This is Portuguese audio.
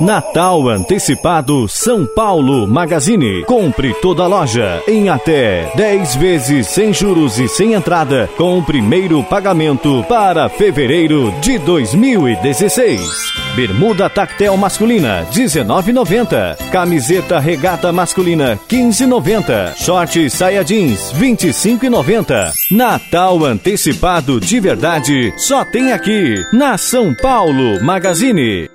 Natal Antecipado São Paulo Magazine. Compre toda a loja em até 10 vezes sem juros e sem entrada, com o primeiro pagamento para fevereiro de 2016. Bermuda tactel masculina 19,90. Camiseta regata masculina 15,90. Short saia jeans 25,90. Natal antecipado de verdade só tem aqui na São Paulo Magazine.